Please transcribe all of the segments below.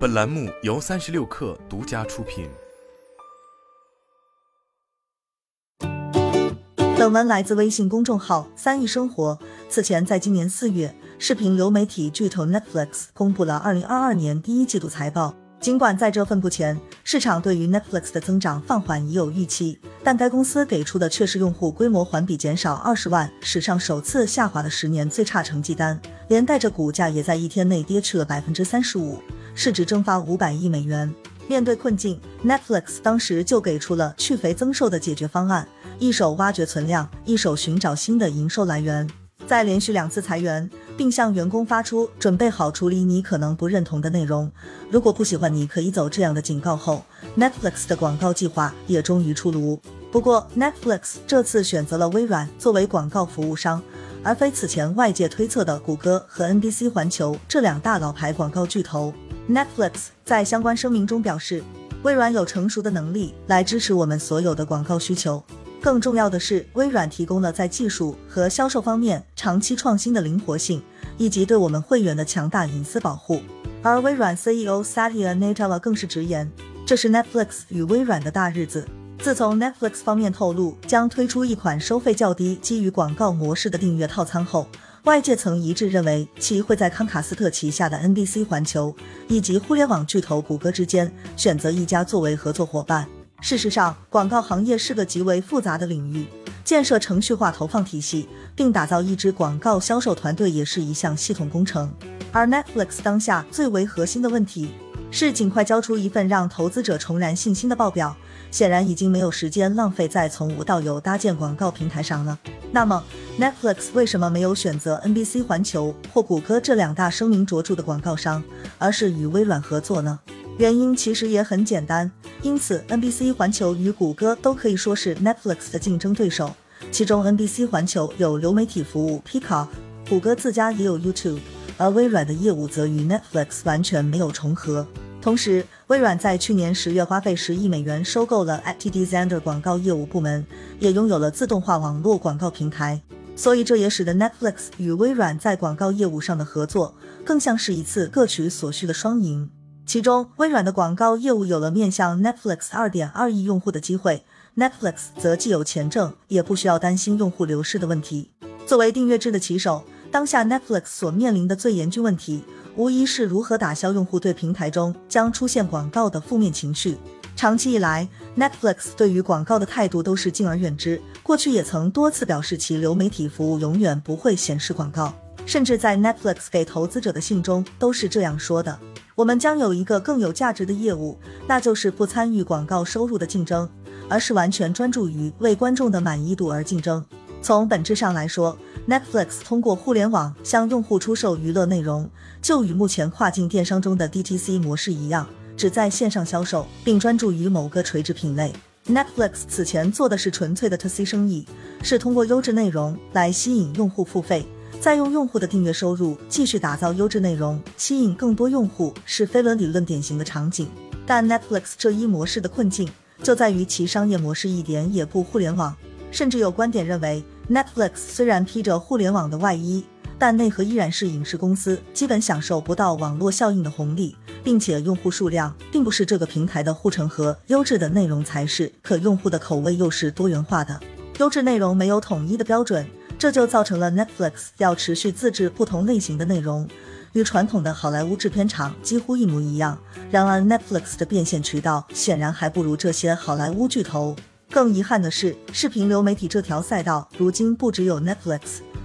本栏目由三十六氪独家出品。本文来自微信公众号“三亿生活”。此前，在今年四月，视频流媒体巨头 Netflix 公布了二零二二年第一季度财报。尽管在这份布前，市场对于 Netflix 的增长放缓已有预期，但该公司给出的却是用户规模环比减少二十万，史上首次下滑的十年最差成绩单，连带着股价也在一天内跌去了百分之三十五，市值蒸发五百亿美元。面对困境，Netflix 当时就给出了去肥增瘦的解决方案，一手挖掘存量，一手寻找新的营收来源。在连续两次裁员，并向员工发出准备好处理你可能不认同的内容，如果不喜欢你可以走这样的警告后，Netflix 的广告计划也终于出炉。不过，Netflix 这次选择了微软作为广告服务商，而非此前外界推测的谷歌和 NBC 环球这两大老牌广告巨头。Netflix 在相关声明中表示，微软有成熟的能力来支持我们所有的广告需求。更重要的是，微软提供了在技术和销售方面长期创新的灵活性，以及对我们会员的强大隐私保护。而微软 CEO Satya Nadella 更是直言，这是 Netflix 与微软的大日子。自从 Netflix 方面透露将推出一款收费较低、基于广告模式的订阅套餐后，外界曾一致认为其会在康卡斯特旗下的 NBC 环球以及互联网巨头谷歌之间选择一家作为合作伙伴。事实上，广告行业是个极为复杂的领域，建设程序化投放体系并打造一支广告销售团队也是一项系统工程。而 Netflix 当下最为核心的问题是尽快交出一份让投资者重燃信心的报表，显然已经没有时间浪费在从无到有搭建广告平台上了。那么，Netflix 为什么没有选择 NBC 环球或谷歌这两大声名卓著的广告商，而是与微软合作呢？原因其实也很简单，因此 NBC 环球与谷歌都可以说是 Netflix 的竞争对手。其中 NBC 环球有流媒体服务 Peacock，谷歌自家也有 YouTube，而微软的业务则与 Netflix 完全没有重合。同时，微软在去年十月花费十亿美元收购了 ATD Xandr 广告业务部门，也拥有了自动化网络广告平台。所以这也使得 Netflix 与微软在广告业务上的合作更像是一次各取所需的双赢。其中，微软的广告业务有了面向 Netflix 二点二亿用户的机会，Netflix 则既有钱挣，也不需要担心用户流失的问题。作为订阅制的旗手，当下 Netflix 所面临的最严峻问题，无疑是如何打消用户对平台中将出现广告的负面情绪。长期以来，Netflix 对于广告的态度都是敬而远之，过去也曾多次表示其流媒体服务永远不会显示广告，甚至在 Netflix 给投资者的信中都是这样说的。我们将有一个更有价值的业务，那就是不参与广告收入的竞争，而是完全专注于为观众的满意度而竞争。从本质上来说，Netflix 通过互联网向用户出售娱乐内容，就与目前跨境电商中的 DTC 模式一样，只在线上销售，并专注于某个垂直品类。Netflix 此前做的是纯粹的 To C 生意，是通过优质内容来吸引用户付费。再用用户的订阅收入继续打造优质内容，吸引更多用户，是飞轮理论典型的场景。但 Netflix 这一模式的困境就在于其商业模式一点也不互联网，甚至有观点认为，Netflix 虽然披着互联网的外衣，但内核依然是影视公司，基本享受不到网络效应的红利，并且用户数量并不是这个平台的护城河，优质的内容才是，可用户的口味又是多元化的，优质内容没有统一的标准。这就造成了 Netflix 要持续自制不同类型的内容，与传统的好莱坞制片厂几乎一模一样。然而，Netflix 的变现渠道显然还不如这些好莱坞巨头。更遗憾的是，视频流媒体这条赛道如今不只有 Netflix，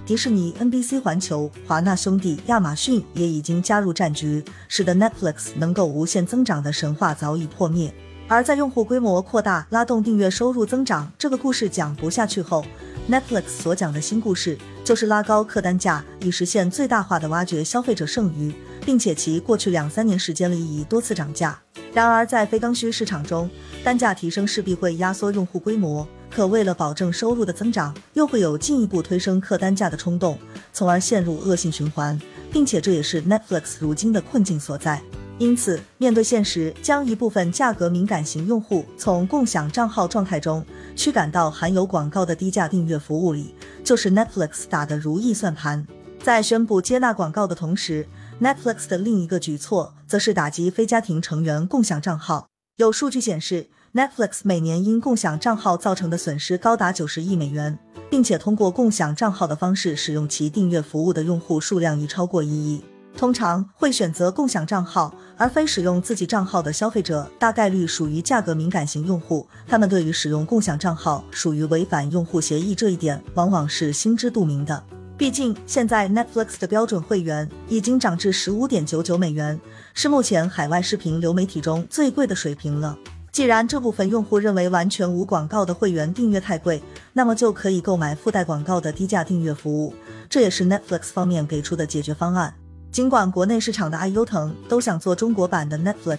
迪士尼、NBC 环球、华纳兄弟、亚马逊也已经加入战局，使得 Netflix 能够无限增长的神话早已破灭。而在用户规模扩大拉动订阅收入增长这个故事讲不下去后，Netflix 所讲的新故事就是拉高客单价，以实现最大化的挖掘消费者剩余，并且其过去两三年时间里已多次涨价。然而，在非刚需市场中，单价提升势必会压缩用户规模，可为了保证收入的增长，又会有进一步推升客单价的冲动，从而陷入恶性循环，并且这也是 Netflix 如今的困境所在。因此，面对现实，将一部分价格敏感型用户从共享账号状态中驱赶到含有广告的低价订阅服务里，就是 Netflix 打的如意算盘。在宣布接纳广告的同时 Netflix 的另一个举措则是打击非家庭成员共享账号。有数据显示，Netflix 每年因共享账号造成的损失高达九十亿美元，并且通过共享账号的方式使用其订阅服务的用户数量已超过一亿。通常会选择共享账号而非使用自己账号的消费者，大概率属于价格敏感型用户。他们对于使用共享账号属于违反用户协议这一点，往往是心知肚明的。毕竟，现在 Netflix 的标准会员已经涨至十五点九九美元，是目前海外视频流媒体中最贵的水平了。既然这部分用户认为完全无广告的会员订阅太贵，那么就可以购买附带广告的低价订阅服务，这也是 Netflix 方面给出的解决方案。尽管国内市场的爱优腾都想做中国版的 Netflix，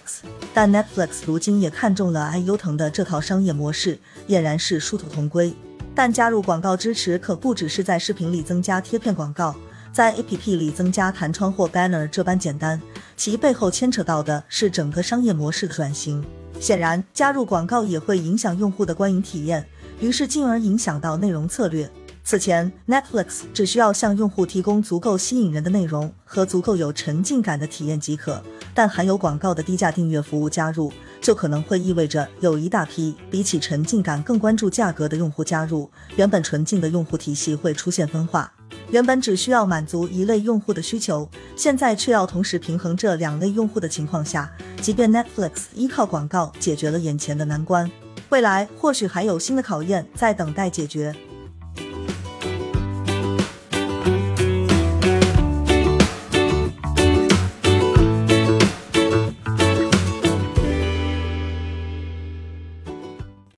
但 Netflix 如今也看中了爱优腾的这套商业模式，俨然是殊途同归。但加入广告支持可不只是在视频里增加贴片广告，在 APP 里增加弹窗或 banner 这般简单，其背后牵扯到的是整个商业模式的转型。显然，加入广告也会影响用户的观影体验，于是进而影响到内容策略。此前，Netflix 只需要向用户提供足够吸引人的内容和足够有沉浸感的体验即可，但含有广告的低价订阅服务加入。就可能会意味着有一大批比起沉浸感更关注价格的用户加入，原本纯净的用户体系会出现分化。原本只需要满足一类用户的需求，现在却要同时平衡这两类用户的情况下，即便 Netflix 依靠广告解决了眼前的难关，未来或许还有新的考验在等待解决。